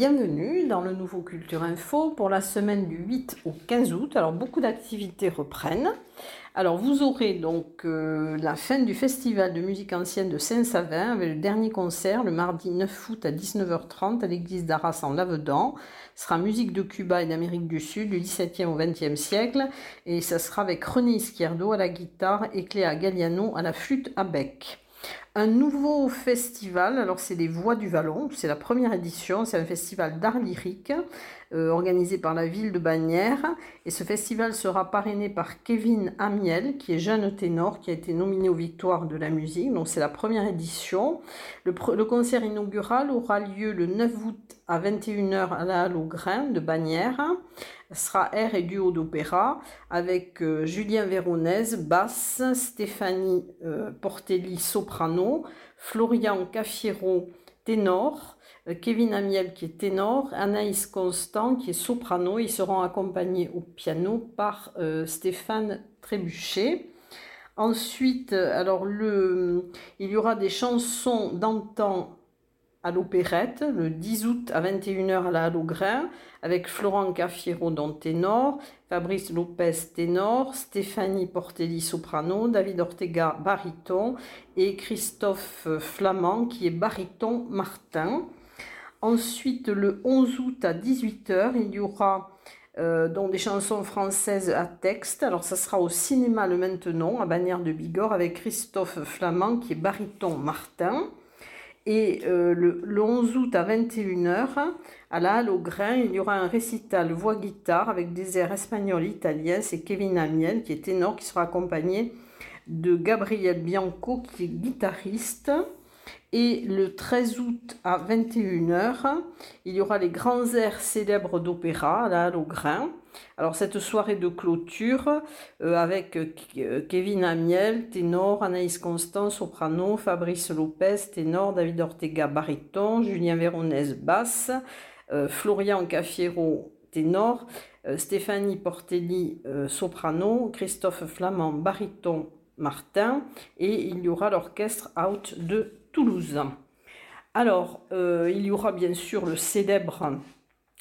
Bienvenue dans le nouveau Culture Info pour la semaine du 8 au 15 août. Alors beaucoup d'activités reprennent. Alors vous aurez donc euh, la fin du festival de musique ancienne de Saint-Savin avec le dernier concert le mardi 9 août à 19h30 à l'église d'Arras en Lavedan. Ce sera musique de Cuba et d'Amérique du Sud du 17e au 20e siècle et ça sera avec René Izquierdo à la guitare et Cléa Galliano à la flûte à bec un nouveau festival. Alors, c'est les Voix du Vallon. C'est la première édition. C'est un festival d'art lyrique euh, organisé par la ville de Bagnères. Et ce festival sera parrainé par Kevin Amiel, qui est jeune ténor, qui a été nominé aux victoires de la musique. Donc, c'est la première édition. Le, le, concert inaugural aura lieu le 9 août à 21h à la Halle au Grain de Bagnères sera air et duo d'opéra avec euh, Julien Véronèse, basse, Stéphanie euh, Portelli, soprano, Florian Caffiero, ténor, euh, Kevin Amiel qui est ténor, Anaïs Constant qui est soprano. Ils seront accompagnés au piano par Stéphane Trébuchet. Ensuite, alors le, il y aura des chansons d'antan à l'opérette le 10 août à 21h à la Halle avec Florent Caffiero dans ténor, Fabrice Lopez ténor, Stéphanie Portelli soprano, David Ortega baryton et Christophe Flamand qui est baryton Martin. Ensuite, le 11 août à 18h, il y aura euh, des chansons françaises à texte. Alors ça sera au cinéma le maintenant à Bagnères de Bigorre avec Christophe Flamand qui est baryton Martin. Et euh, le, 11 août à 21h, à la Halle au Grain, il y aura un récital voix-guitare avec des airs espagnols, italiens. C'est Kevin Amiel qui est ténor, qui sera accompagné de Gabriel Bianco qui est guitariste. Et le 13 août à 21h, il y aura les grands airs célèbres d'opéra à la Halle au Grain. Alors cette soirée de clôture euh, avec euh, Kevin Amiel, ténor, Anaïs Constant, soprano, Fabrice Lopez, ténor, David Ortega, baryton, Julien Véronèse, basse, euh, Florian Caffiero, ténor, Stéphanie Portelli, soprano, Christophe Flamand, baryton, Martin, et il y aura l'orchestre Out de Toulouse. Alors, il y aura bien sûr le célèbre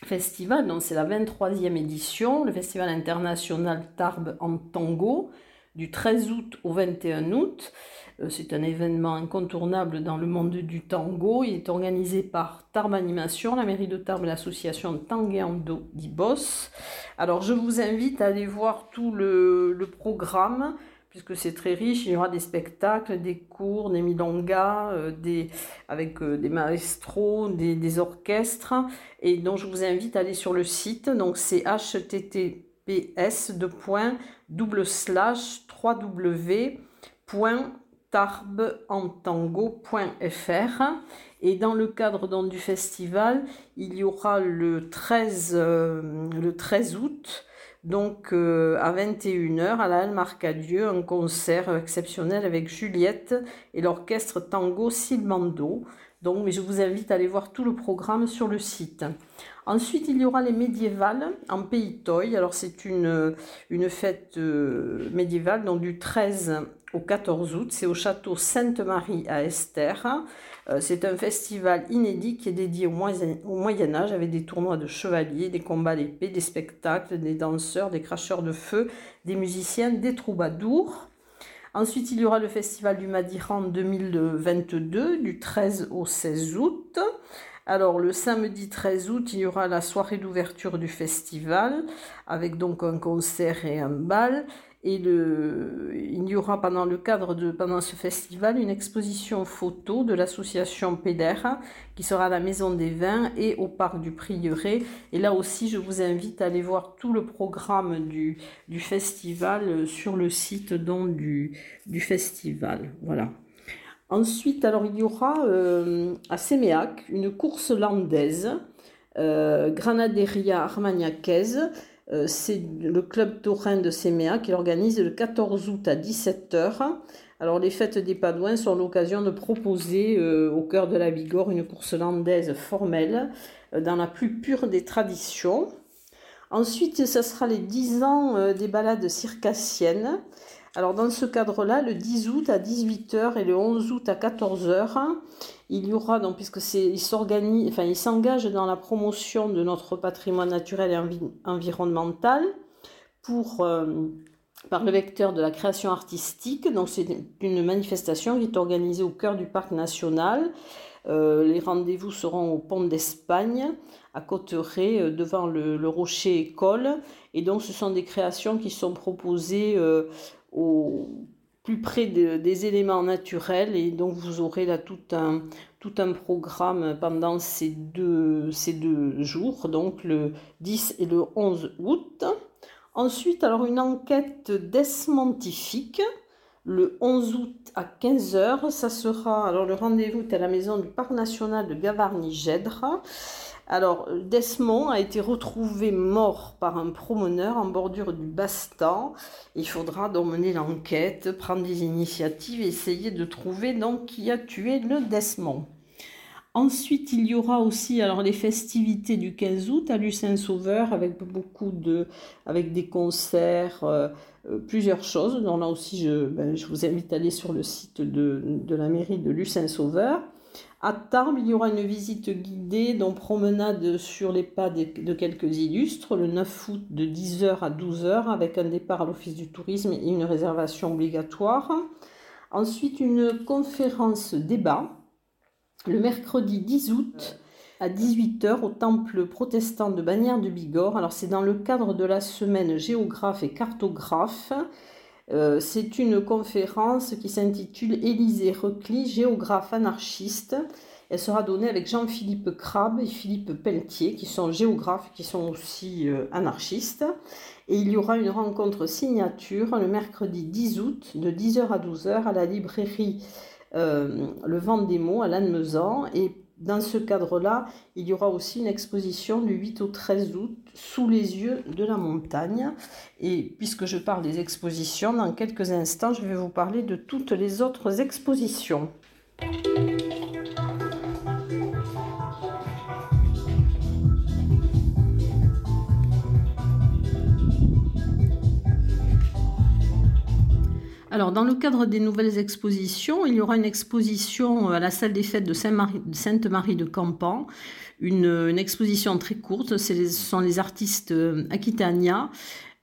festival, donc c'est la 23e édition, le Festival international Tarbes en tango, du 13 août au 21 août. Euh, c'est un événement incontournable dans le monde du tango. Il est organisé par Tarbes Animation, la mairie de Tarbes, l'association Tangueando d'Ibos. Alors je vous invite à aller voir tout le programme puisque c'est très riche. Il y aura des spectacles, des cours, des milongas, euh, des, avec euh, des maestros, des, des, orchestres. Et donc, je vous invite à aller sur le site. Donc, c'est https double slash et dans le cadre donc, du festival, il y aura le 13, euh, le 13 août donc euh, à 21h à la Halle Marcadieu, un concert exceptionnel avec Juliette et l'orchestre Tango Silmando. Donc mais je vous invite à aller voir tout le programme sur le site. Ensuite, il y aura les médiévales en Pays Toy. Alors c'est une, fête euh, médiévale donc du 13 au 14 août. C'est au château Sainte-Marie à Esther. Euh, c'est un festival inédit qui est dédié au Moyen, Âge avec des tournois de chevaliers, des combats d'épée, des spectacles, des danseurs, des cracheurs de feu, des musiciens, des troubadours. Ensuite, il y aura le festival du Madiran 2022 du 13 au 16 août. Alors le samedi 13 août, il y aura la soirée d'ouverture du festival avec donc un concert et un bal. Et il y aura pendant le cadre de pendant ce festival une exposition photo de l'association PEDER qui sera à la Maison des Vins et au Parc du Prieuré. Et là aussi, je vous invite à aller voir tout le programme du, du festival sur le site donc, du, festival. Voilà. Ensuite, alors il y aura euh, à Séméac une course landaise, euh, Granaderia Armagnacaise euh, c'est le club taurin de Séméa qui l'organise le 14 août à 17h. Alors les fêtes des Padouins sont l'occasion de proposer euh, au cœur de la Bigorre une course landaise formelle euh, dans la plus pure des traditions. Ensuite, ce sera les 10 ans des balades circassiennes Alors dans ce cadre-là, le 10 août à 18h et le 11 août à 14h, il y aura donc puisque c'est il enfin s'engage dans la promotion de notre patrimoine naturel et environnemental pour euh, par le vecteur de la création artistique. Donc c'est une manifestation qui est organisée au cœur du parc national. Euh, les rendez-vous seront au pont d'Espagne, à Cotteret, euh, devant le, Rocher École. Et donc ce sont des créations qui sont proposées au plus près des éléments naturels et donc vous aurez là tout un, tout un programme pendant ces deux, ces deux jours, donc le 10 et le 11 août. Ensuite, alors une enquête desmontifique le 11 août à 15h. Ça sera, alors le rendez-vous est à la maison du Parc national de Gavarnie-Gèdre. Alors, Desmond a été retrouvé mort par un promeneur en bordure du Bastan. Il faudra donc mener l'enquête, prendre des initiatives, essayer de trouver donc qui a tué le Desmond. Ensuite, il y aura aussi alors les festivités du 15 août à Lucin-Sauveur avec beaucoup de, avec des concerts, euh, euh, plusieurs choses. Donc là aussi, je, ben, je, vous invite à aller sur le site de, de la mairie de Lucin-Sauveur. À Tarbes, il y aura une visite guidée, dont promenade sur les pas de, quelques illustres, le 9 août de 10h à 12h, avec un départ à l'Office du tourisme et une réservation obligatoire. Ensuite, une conférence débat, le mercredi 10 août à 18h au temple protestant de Bagnères de Bigorre. Alors, c'est dans le cadre de la semaine géographe et cartographe. Euh, c'est une conférence qui s'intitule Élisée Reclis, géographe anarchiste. Elle sera donnée avec Jean-Philippe Crabe et Philippe Pelletier, qui sont géographes, qui sont aussi euh, anarchistes. Et il y aura une rencontre signature le mercredi 10 août de 10h à 12h à la librairie euh, Le Vent des mots à Lannemezan. Et dans ce cadre-là, il y aura aussi une exposition du 8 au 13 août sous les yeux de la montagne. Et puisque je parle des expositions, dans quelques instants, je vais vous parler de toutes les autres expositions. Alors, dans le cadre des nouvelles expositions, il y aura une exposition à la salle des fêtes de Sainte-Marie de Campan, une, exposition très courte. Ce sont les artistes euh, Aquitania.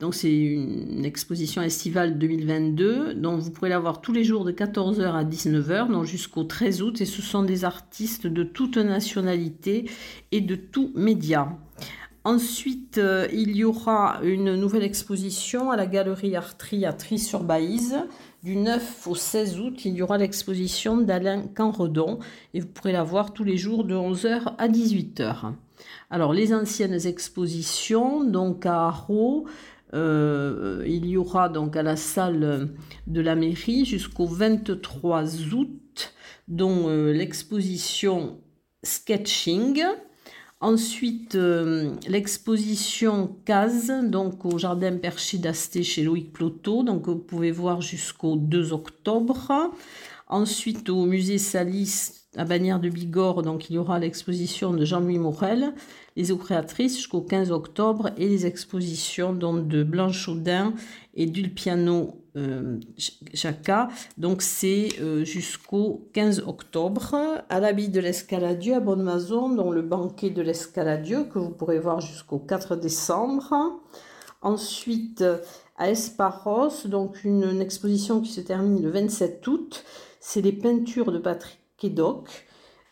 Donc, c'est une exposition estivale 2022, dont vous pourrez la voir tous les jours de 14h à 19h, donc jusqu'au 13 août. Et ce sont des artistes de toute nationalité et de tout média. Ensuite, euh, il y aura une nouvelle exposition à la galerie Artri à Tri-sur-Baïse. Du 9 au 16 août, il y aura l'exposition d'Alain Canredon et vous pourrez la voir tous les jours de 11h à 18h. Alors, les anciennes expositions, donc à Arro, euh, il y aura donc à la salle de la mairie jusqu'au 23 août, dont euh, l'exposition Sketching. Ensuite, euh, l'exposition Case, donc au Jardin Perché d'Asté chez Loïc Ploto, donc vous pouvez voir jusqu'au 2 octobre. Ensuite, au musée Salis à Bagnères de Bigorre, donc il y aura l'exposition de Jean-Louis Morel, les créatrices jusqu'au 15 octobre et les expositions donc, de Blanche Audin et Dulpiano euh, Jacquat. Donc c'est euh, jusqu'au 15 octobre à l'habit de l'Escaladieu à Bonne-Mazon, dont le banquet de l'Escaladieu que vous pourrez voir jusqu'au 4 décembre. Ensuite à Esparos, donc une, une exposition qui se termine le 27 août. C'est les peintures de Patrick Kédoc,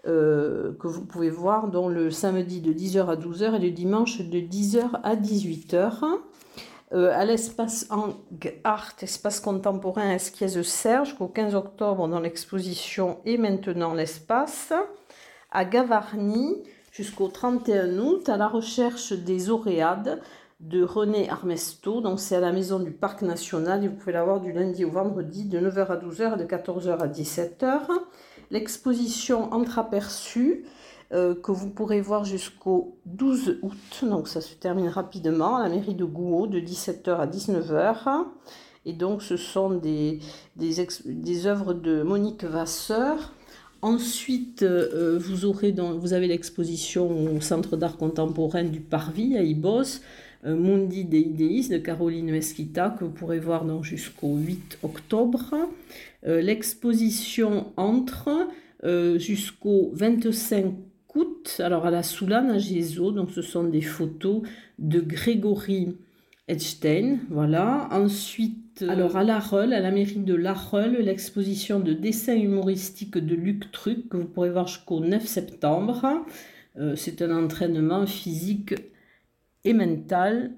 euh, que vous pouvez voir dans le samedi de 10h à 12h et le dimanche de 10h à 18h. Euh, à l'espace Art, espace contemporain Esquies Serge, qu'au 15 octobre dans l'exposition et maintenant l'espace. À Gavarnie, jusqu'au 31 août, à la recherche des Auréades de René Armesto. Donc c'est à la maison du Parc National et vous pouvez la voir du lundi au vendredi de 9h à 12h et de 14h à 17h l'exposition Entreaperçue euh, que vous pourrez voir jusqu'au 12 août. Donc ça se termine rapidement à la mairie de Gouault de 17h à 19h. Et donc ce sont des, des, œuvres de Monique Vasseur. Ensuite, euh, vous, avez l'exposition au Centre d'art contemporain du Parvis à Ibos Mundi des Ideis de Caroline Mesquita que vous pourrez voir jusqu'au 8 octobre. Euh, l'exposition entre jusqu'au 25 août, alors à la Soulane à Gézo, donc ce sont des photos de Grégory Edstein, voilà. Ensuite, alors à La Reule, à la mairie de La Reule, l'exposition de dessins humoristiques de Luc Truc que vous pourrez voir jusqu'au 9 septembre. c'est un entraînement physique et mental,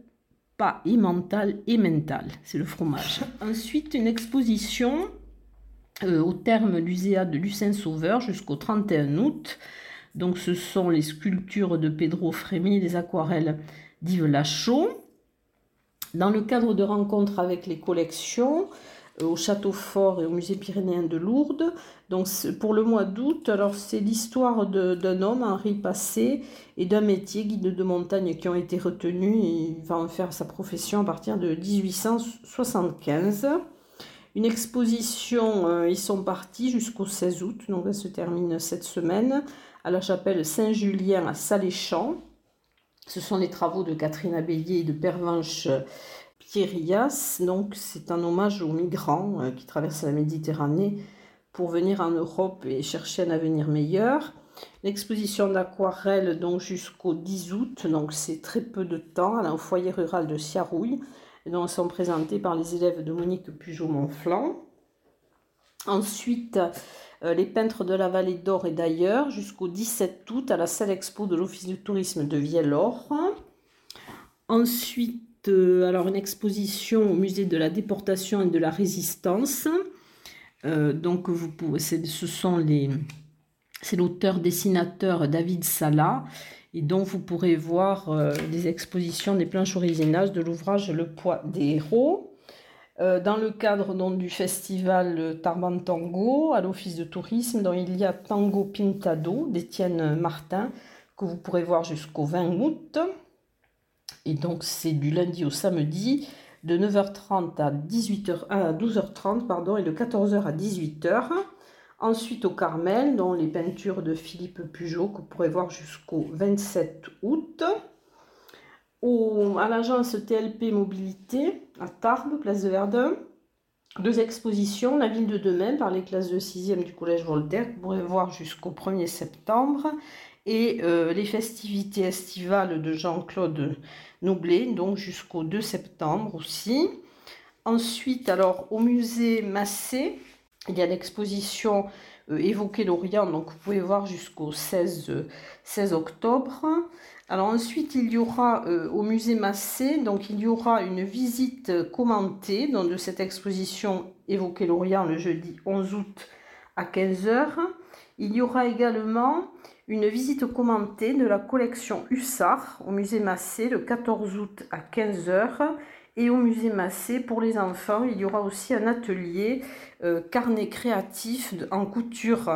pas et mental et mental, c'est le fromage. Ensuite, une exposition euh, au terme l'uséa de Lucin Sauveur jusqu'au 31 août. Donc ce sont les sculptures de Pedro Frémy, les aquarelles d'Yves Lachaud. Dans le cadre de rencontres avec les collections, au Château Fort et au Musée pyrénéen de Lourdes. Donc pour le mois d'août, alors c'est l'histoire d'un homme, Henri Passé, et d'un métier, guide de montagne, qui ont été retenus. Il va en faire sa profession à partir de 1875. Une exposition, euh, ils sont partis jusqu'au 16 août, donc elle se termine cette semaine, à la chapelle Saint-Julien à Saléchamps. Ce sont les travaux de Catherine Abélier et de Pervenche Donc, c'est un hommage aux migrants euh, qui traversent la Méditerranée pour venir en Europe et chercher un avenir meilleur. L'exposition d'aquarelle donc jusqu'au 10 août, donc c'est très peu de temps, elle est au foyer rural de Siarouille, elles sont présentées par les élèves de Monique Pujot-Montflanc. Ensuite, euh, les peintres de la vallée d'Or et d'ailleurs, jusqu'au 17 août à la salle expo de l'Office du tourisme de Vielle-Or. Ensuite, euh, alors une exposition au musée de la déportation et de la résistance. Euh, donc vous pouvez, ce sont les, c'est l'auteur dessinateur David Sala et donc vous pourrez voir euh, des expositions des planches originales de l'ouvrage Le poids des héros. dans le cadre donc, du festival Tarban Tango à l'office de tourisme, dont il y a Tango Pintado d'Étienne Martin, que vous pourrez voir jusqu'au 20 août. Et donc, c'est du lundi au samedi, de 9h30 à, 18h, à 12h30 pardon, et de 14h à 18h. Ensuite, au Carmel, dont les peintures de Philippe Pujot, que vous pourrez voir jusqu'au 27 août. À l'agence TLP Mobilité, à Tarbes, place de Verdun. Deux expositions, La ville de demain par les classes de 6e du Collège Voltaire, que vous pourrez voir jusqu'au 1er septembre. Et euh, les festivités estivales de Jean-Claude Noblet, donc jusqu'au 2 septembre aussi. Ensuite, alors au musée Massé, il y a l'exposition euh, Évoquer l'Orient, donc vous pouvez voir jusqu'au 16, 16 octobre. Alors ensuite, il y aura euh, au musée Massé, donc il y aura une visite commentée donc, de cette exposition Évoquer l'Orient le jeudi 11 août à 15h. Il y aura également une visite commentée de la collection Hussard au musée Massé le 14 août à 15h. Et au musée Massé, pour les enfants, il y aura aussi un atelier euh, carnet créatif en couture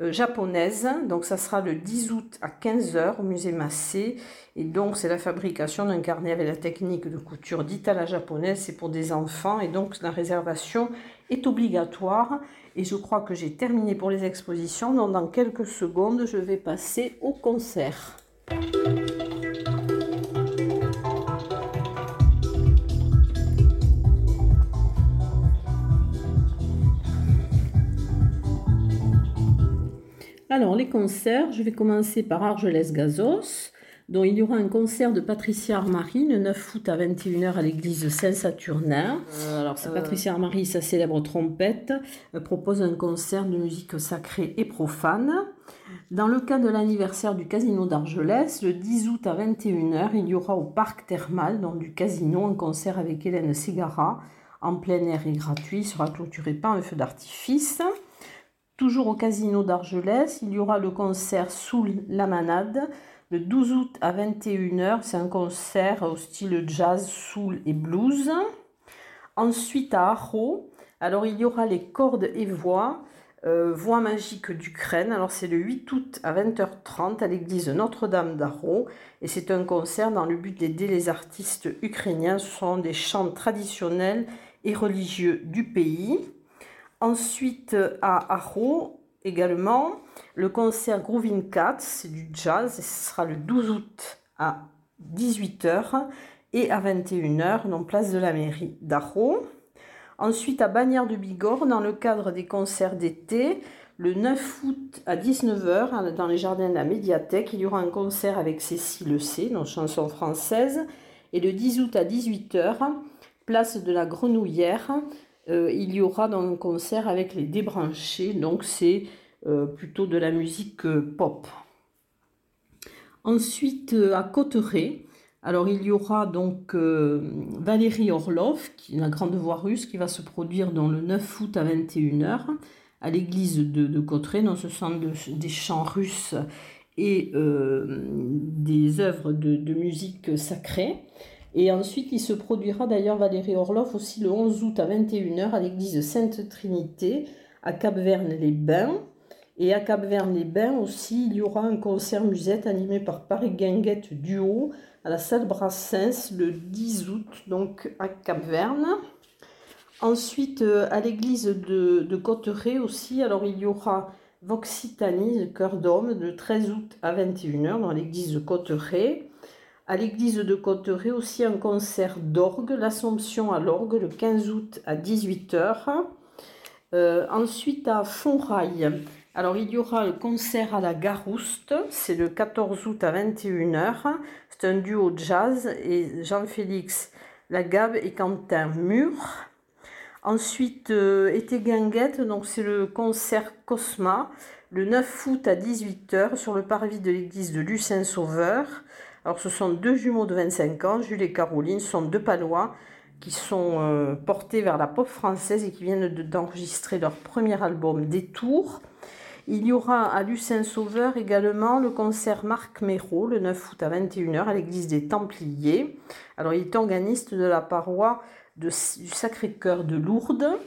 japonaise. Donc ça sera le 10 août à 15h au musée Massé. Et donc c'est la fabrication d'un carnet avec la technique de couture dite à la japonaise. C'est pour des enfants et donc la réservation est obligatoire. Et je crois que j'ai terminé pour les expositions. Donc dans quelques secondes, je vais passer au concert. Alors, les concerts, je vais commencer par Argelès-Gazos, dont il y aura un concert de Patricia Armari le 9 août à 21h à l'église Saint-Saturnin. Euh, alors, c'est euh. Patricia Armari, sa célèbre trompette, euh, propose un concert de musique sacrée et profane. Dans le cas de l'anniversaire du Casino d'Argelès, le 10 août à 21h, il y aura au parc thermal donc du casino un concert avec Hélène Ségara en plein air et gratuit. Il sera clôturé par un feu d'artifice. Toujours au Casino d'Argelès, il y aura le concert Sous la Manade le 12 août à 21h. C'est un concert au style jazz, soul et blues. Ensuite à Arro, alors il y aura les cordes et voix, euh, voix magique d'Ukraine. Alors c'est le 8 août à 20h30 à l'église Notre-Dame d'Arro et c'est un concert dans le but d'aider les artistes ukrainiens. Ce sont des chants traditionnels et religieux du pays. Ensuite, à Arro, également, le concert Groovin Cats, c'est du jazz, ce sera le 12 août à 18h. et à 21h, donc place de la mairie d'Arro. Ensuite, à Bagnères de Bigorre, dans le cadre des concerts d'été, le 9 août à 19h, dans les jardins de la médiathèque, il y aura un concert avec Cécile C, nos chansons françaises. Et le 10 août à 18h, place de la Grenouillère, euh, il y aura donc un concert avec les débranchés, donc c'est euh, plutôt de la musique euh, pop. Ensuite, à Cotteret, alors il y aura donc Valérie Orlov, qui la grande voix russe, qui va se produire dans le 9 août à 21h à l'église de, de Cotteret. Donc ce sont des chants russes et des œuvres de musique sacrée. Et ensuite, il se produira d'ailleurs Valérie Orloff aussi le 11 août à 21h à l'église Sainte-Trinité à Cap-Verne-les-Bains. Et à Cap-Verne-les-Bains aussi, il y aura un concert musette animé par Paris Guinguette Duo à la salle Brassens le 10 août, donc à Cap-Verne. Ensuite, euh, à l'église de, de Cotteret aussi, alors il y aura Voxitanie, le cœur d'homme, le 13 août à 21h dans l'église de Cotteret. À l'église de Cotteret aussi un concert d'orgue, l'Assomption à l'orgue le 15 août à 18h. Euh, ensuite à Fontrailles, alors il y aura le concert à la Garouste, c'est le 14 août à 21h. C'est un duo jazz et Jean-Félix Lagabe et Quentin Mur. Ensuite, euh, été donc c'est le concert Cosma, le 9 août à 18h sur le parvis de l'église de Lucin Sauveur. Alors ce sont deux jumeaux de 25 ans, Jules et Caroline, sont deux palois qui sont euh, portés vers la pop française et qui viennent d'enregistrer leur premier album Détour. Il y aura à Lucin Sauveur également le concert Marc Méraud le 9 août à 21h à l'église des Templiers. Alors il est organiste de la paroi du Sacré-Cœur de Lourdes.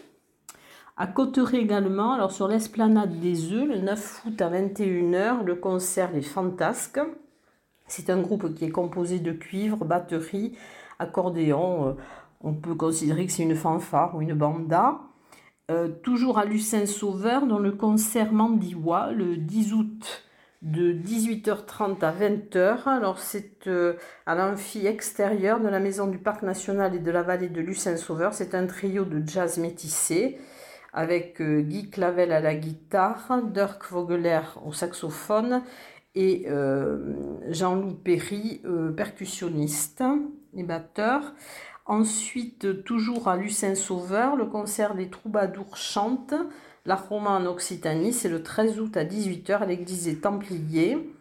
À Cotteret également, alors sur l'esplanade des œufs, le 9 août à 21h, le concert Les Fantasques. C'est un groupe qui est composé de cuivre, batterie, accordéon. Euh, on peut considérer que c'est une fanfare ou une banda. Euh, toujours à Lucin Sauveur, dans le concert Mandiwa, le 10 août de 18h30 à 20h. Alors c'est euh, à l'amphi extérieur de la maison du Parc national et de la vallée de Lucin Sauveur. C'est un trio de jazz métissé avec Guy Clavel à la guitare, Dirk Vogeler au saxophone et euh, Jean-Loup Perry, euh, percussionniste et batteur. Ensuite, toujours à Lucin Sauveur, le concert des troubadours chante la Roma en Occitanie, c'est le 13 août à 18h à l'église des Templiers.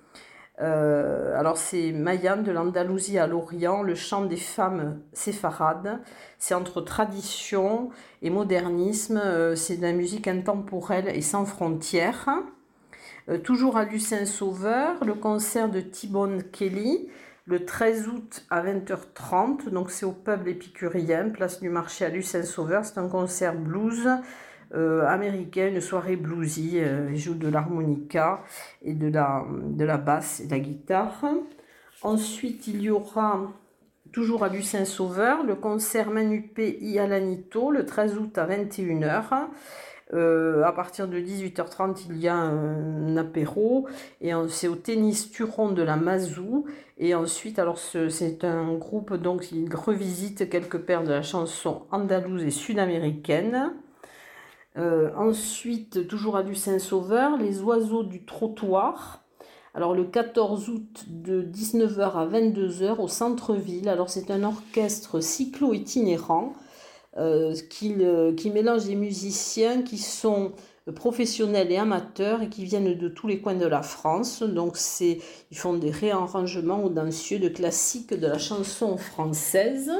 Euh, alors c'est Mayenne de l'Andalousie à l'Orient, le chant des femmes séfarades. C'est entre tradition et modernisme, c'est de la musique intemporelle et sans frontières. Euh, toujours à Lucin Sauveur, le concert de Tibone Kelly, le 13 août à 20h30. Donc c'est au peuple épicurien, place du marché à Lucin Sauveur. C'est un concert blues euh, américain, une soirée bluesy. Euh, il joue de l'harmonica et de la, basse et de la guitare. Ensuite, il y aura toujours à Lucin Sauveur le concert Manupé I Alanito le 13 août à 21h. Euh, à partir de 18h30, il y a un, apéro et c'est au tennis Turon de la Mazou. Et ensuite, alors c'est un groupe donc qui revisite quelques paires de la chanson andalouse et sud-américaine. Euh, ensuite, toujours à du Saint-Sauveur, les oiseaux du trottoir. Alors le 14 août de 19h à 22h au centre-ville. Alors c'est un orchestre cyclo-itinérant qui, qui, mélange des musiciens qui sont professionnels et amateurs et qui viennent de tous les coins de la France. Donc ils font des réarrangements audacieux de classiques de la chanson française.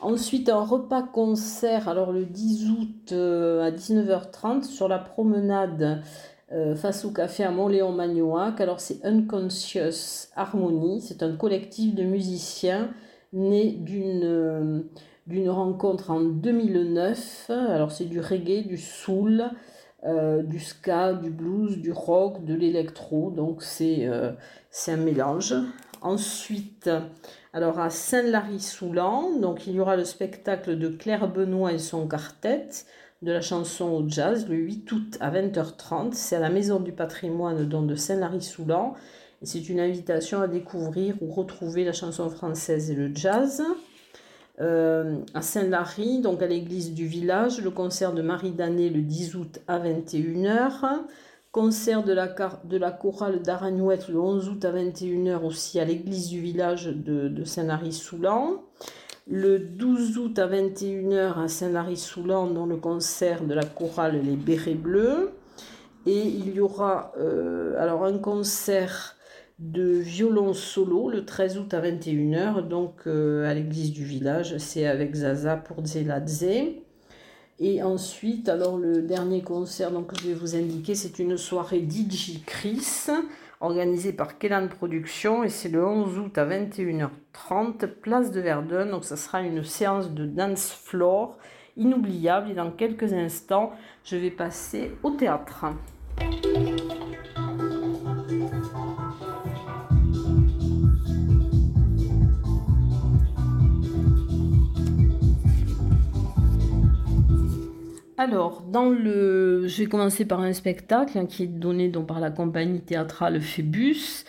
Ensuite, un repas-concert, alors le 10 août euh, à 19h30 sur la promenade euh, face au café à Montléon-Magnoac. Alors c'est Unconscious Harmony, c'est un collectif de musiciens né d'une d'une rencontre en 2009. Alors c'est du reggae, du soul, euh, du ska, du blues, du rock, de l'électro. Donc c'est euh, un mélange. Ensuite, alors à Saint-Lary-Soulan, donc il y aura le spectacle de Claire Benoît et son quartet de la chanson au jazz le 8 août à 20h30. C'est à la Maison du patrimoine de Saint-Lary-Soulan. C'est une invitation à découvrir ou retrouver la chanson française et le jazz. Euh, à Saint-Lary, donc à l'église du village, le concert de Marie Danet le 10 août à 21h. Concert de la, de la chorale d'Aragnouette le 11 août à 21h aussi à l'église du village de, Saint-Lary-Soulan. Le 12 août à 21h à Saint-Lary-Soulan dans le concert de la chorale Les Bérets Bleus. Et il y aura euh, alors un concert de violon solo le 13 août à 21h, donc euh, à l'église du village. C'est avec Zaza pour Zeladze. Et ensuite, alors le dernier concert donc, que je vais vous indiquer, c'est une soirée DJ Chris organisée par Kellan Productions et c'est le 11 août à 21h30, place de Verdun. Donc ça sera une séance de dance floor inoubliable et dans quelques instants, je vais passer au théâtre. Alors, dans le, je vais commencer par un spectacle hein, qui est donné par la compagnie théâtrale Phébus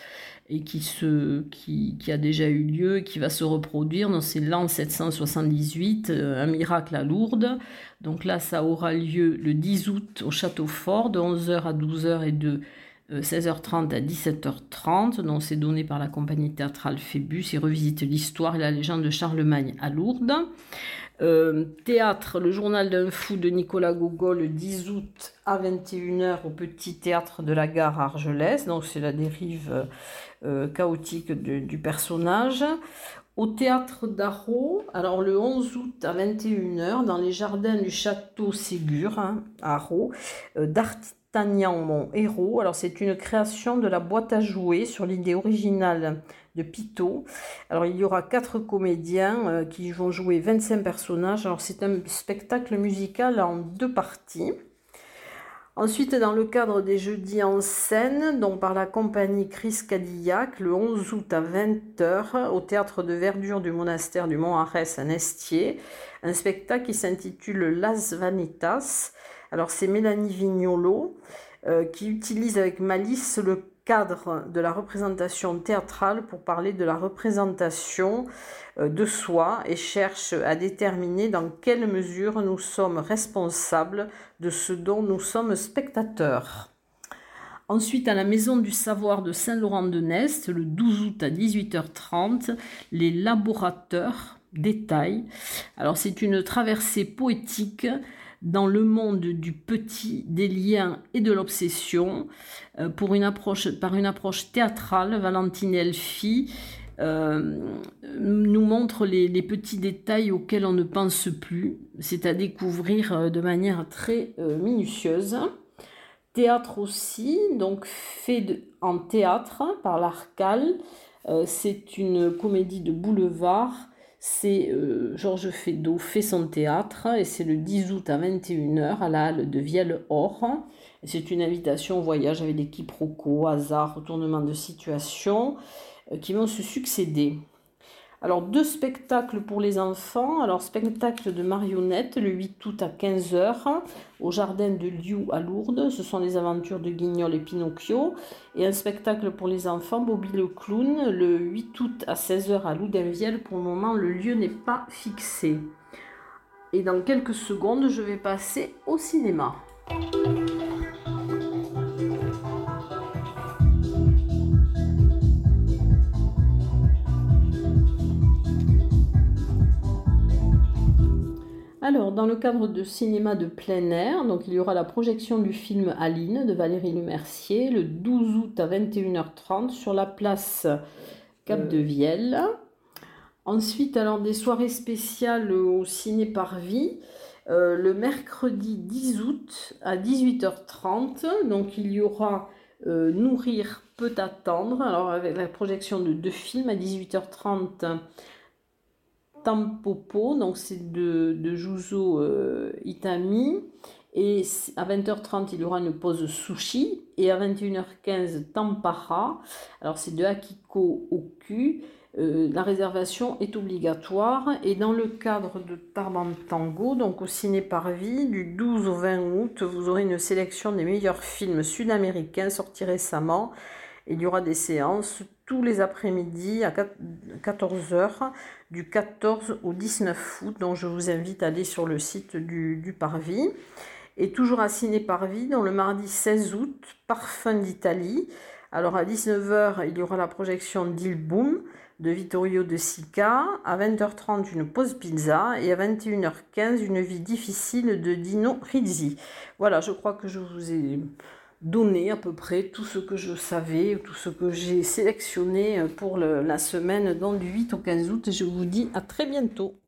et qui, se, qui, qui, a déjà eu lieu et qui va se reproduire. C'est l'an 778, euh, un miracle à Lourdes. Donc là, ça aura lieu le 10 août au Château Fort, de 11h à 12h et de 16h30 euh, à 17h30. Donc c'est donné par la compagnie théâtrale Phébus. Il revisite l'histoire et la légende de Charlemagne à Lourdes. Euh, théâtre, le journal d'un fou de Nicolas Gogol, le 10 août à 21h au petit théâtre de la gare Argelès. Donc c'est la dérive euh, chaotique du personnage. Au théâtre d'Arro, alors le 11 août à 21h, dans les jardins du château Ségur, hein, à Arro, euh, D'Artagnan, mon héros. Alors c'est une création de la boîte à jouer sur l'idée originale de Pitot. Alors il y aura quatre comédiens euh, qui vont jouer 25 personnages. Alors c'est un spectacle musical en deux parties. Ensuite, dans le cadre des jeudis en scène, donc par la compagnie Chris Cadillac, le 11 août à 20h, au théâtre de verdure du monastère du Mont-Arès à Nestier, un spectacle qui s'intitule Las Vanitas. Alors, c'est Mélanie Vignolo euh, qui utilise avec malice le cadre de la représentation théâtrale pour parler de la représentation euh, de soi et cherche à déterminer dans quelle mesure nous sommes responsables de ce dont nous sommes spectateurs. Ensuite, à la Maison du Savoir de Saint-Laurent-de-Nest, le 12 août à 18h30, les laborateurs détaillent. Alors, c'est une traversée poétique dans le monde du petit, des liens et de l'obsession, euh, par une approche théâtrale, Valentine Elfi euh, nous montre les, petits détails auxquels on ne pense plus. C'est à découvrir euh, de manière très minutieuse. Théâtre aussi, donc fait en théâtre par l'Arcal. c'est une comédie de boulevard c'est euh, Georges Feydeau fait son théâtre et c'est le 10 août à 21h à la halle de Vielle-Or. C'est une invitation au voyage avec des quiproquos, hasard, retournement de situation euh, qui vont se succéder. Alors, deux spectacles pour les enfants. Alors, spectacle de marionnettes le 8 août à 15h au jardin de Liu à Lourdes. Ce sont les aventures de Guignol et Pinocchio. Et un spectacle pour les enfants, Bobby le clown, le 8 août à 16h à Loudainvielle. Pour le moment, le lieu n'est pas fixé. Et dans quelques secondes, je vais passer au cinéma. Alors, dans le cadre de cinéma de plein air, donc il y aura la projection du film Aline de Valérie Lemercier le 12 août à 21h30 sur la place Cap de Vielle. Ensuite, alors des soirées spéciales au ciné Parvis. Euh, le mercredi 10 août à 18h30. Donc il y aura euh, Nourrir peut attendre. Alors avec la projection de deux films à 18h30 Tampopo, donc c'est de, de Juzo euh, Itami. Et à 20h30, il y aura une pause sushi. Et à 21h15, Tampara. Alors c'est de Akiko Oku. Euh, la réservation est obligatoire. Et dans le cadre de Tarban Tango, donc au Ciné Parvis, du 12 au 20 août, vous aurez une sélection des meilleurs films sud-américains sortis récemment Il y aura des séances tous les après-midi à 14h du 14 au 19 août. Donc je vous invite à aller sur le site du, Parvis. Et toujours à Ciné Parvis, dans le mardi 16 août, Parfum d'Italie. Alors à 19h, il y aura la projection d'Il Boom de Vittorio De Sica, à 20h30 une pause pizza et à 21h15 une vie difficile de Dino Rizzi. Voilà, je crois que je vous ai donné à peu près tout ce que je savais, tout ce que j'ai sélectionné pour la semaine donc du 8 au 15 août je vous dis à très bientôt.